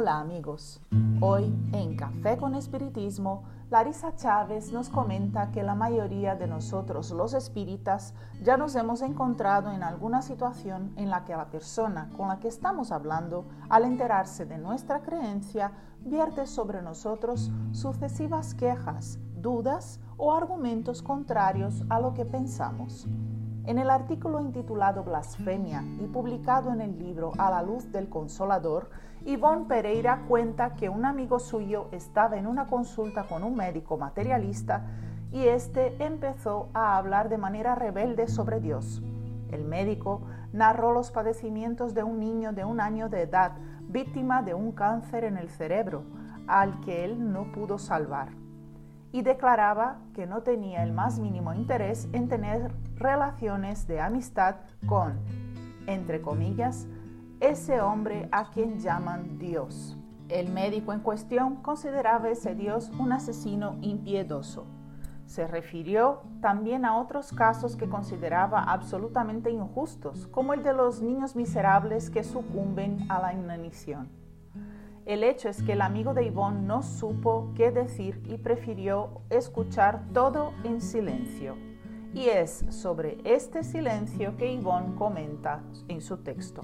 Hola amigos, hoy en Café con Espiritismo, Larisa Chávez nos comenta que la mayoría de nosotros los espíritas ya nos hemos encontrado en alguna situación en la que la persona con la que estamos hablando, al enterarse de nuestra creencia, vierte sobre nosotros sucesivas quejas, dudas o argumentos contrarios a lo que pensamos. En el artículo intitulado Blasfemia y publicado en el libro A la luz del consolador, Ivonne Pereira cuenta que un amigo suyo estaba en una consulta con un médico materialista y este empezó a hablar de manera rebelde sobre Dios. El médico narró los padecimientos de un niño de un año de edad víctima de un cáncer en el cerebro, al que él no pudo salvar y declaraba que no tenía el más mínimo interés en tener relaciones de amistad con, entre comillas, ese hombre a quien llaman Dios. El médico en cuestión consideraba ese Dios un asesino impiedoso. Se refirió también a otros casos que consideraba absolutamente injustos, como el de los niños miserables que sucumben a la inanición. El hecho es que el amigo de Yvonne no supo qué decir y prefirió escuchar todo en silencio. Y es sobre este silencio que Yvonne comenta en su texto.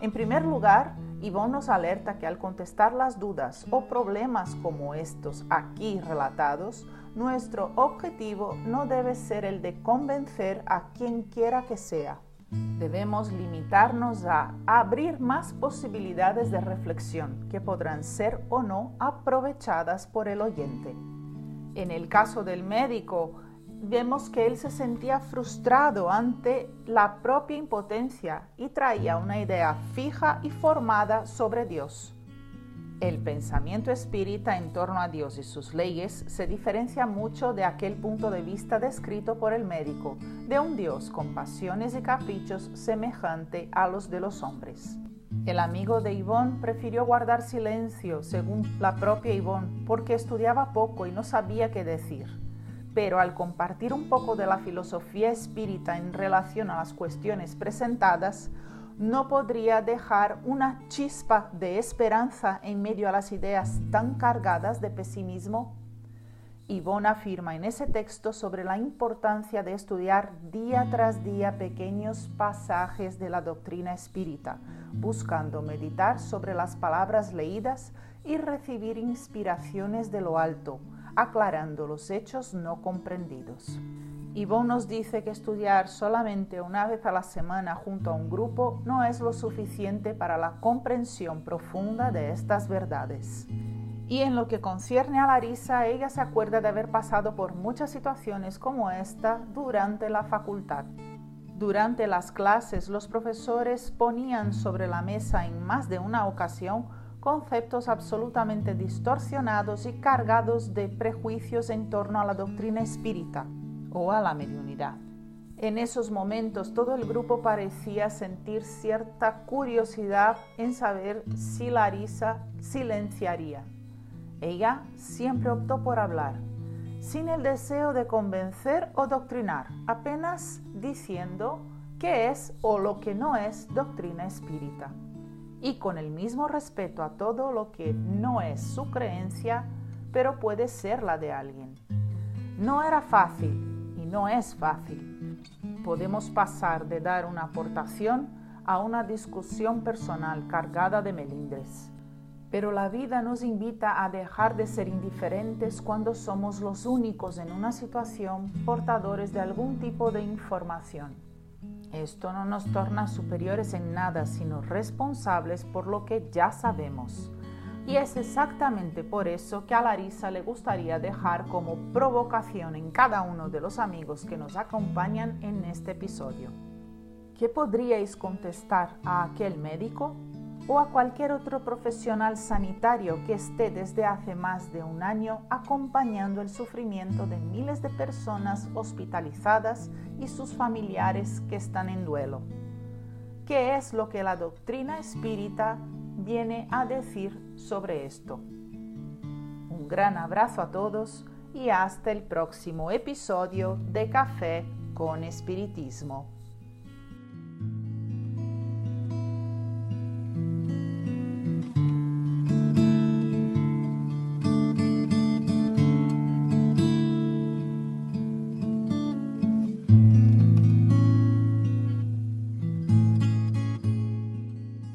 En primer lugar, Yvonne nos alerta que al contestar las dudas o problemas como estos aquí relatados, nuestro objetivo no debe ser el de convencer a quien quiera que sea, Debemos limitarnos a abrir más posibilidades de reflexión que podrán ser o no aprovechadas por el oyente. En el caso del médico, vemos que él se sentía frustrado ante la propia impotencia y traía una idea fija y formada sobre Dios. El pensamiento espírita en torno a Dios y sus leyes se diferencia mucho de aquel punto de vista descrito por el médico, de un Dios con pasiones y caprichos semejante a los de los hombres. El amigo de Yvonne prefirió guardar silencio, según la propia Yvonne, porque estudiaba poco y no sabía qué decir. Pero al compartir un poco de la filosofía espírita en relación a las cuestiones presentadas, no podría dejar una chispa de esperanza en medio a las ideas tan cargadas de pesimismo? Yvonne afirma en ese texto sobre la importancia de estudiar día tras día pequeños pasajes de la doctrina espírita, buscando meditar sobre las palabras leídas y recibir inspiraciones de lo alto, aclarando los hechos no comprendidos. Yvonne nos dice que estudiar solamente una vez a la semana junto a un grupo no es lo suficiente para la comprensión profunda de estas verdades. Y en lo que concierne a Larisa, ella se acuerda de haber pasado por muchas situaciones como esta durante la facultad. Durante las clases, los profesores ponían sobre la mesa en más de una ocasión conceptos absolutamente distorsionados y cargados de prejuicios en torno a la doctrina espírita o a la mediunidad. En esos momentos todo el grupo parecía sentir cierta curiosidad en saber si Larisa silenciaría. Ella siempre optó por hablar, sin el deseo de convencer o doctrinar, apenas diciendo qué es o lo que no es doctrina espírita. Y con el mismo respeto a todo lo que no es su creencia, pero puede ser la de alguien. No era fácil, no es fácil. Podemos pasar de dar una aportación a una discusión personal cargada de melindres. Pero la vida nos invita a dejar de ser indiferentes cuando somos los únicos en una situación portadores de algún tipo de información. Esto no nos torna superiores en nada, sino responsables por lo que ya sabemos. Y es exactamente por eso que a Larisa le gustaría dejar como provocación en cada uno de los amigos que nos acompañan en este episodio. ¿Qué podríais contestar a aquel médico o a cualquier otro profesional sanitario que esté desde hace más de un año acompañando el sufrimiento de miles de personas hospitalizadas y sus familiares que están en duelo? ¿Qué es lo que la doctrina espírita viene a decir sobre esto. Un gran abrazo a todos y hasta el próximo episodio de Café con Espiritismo.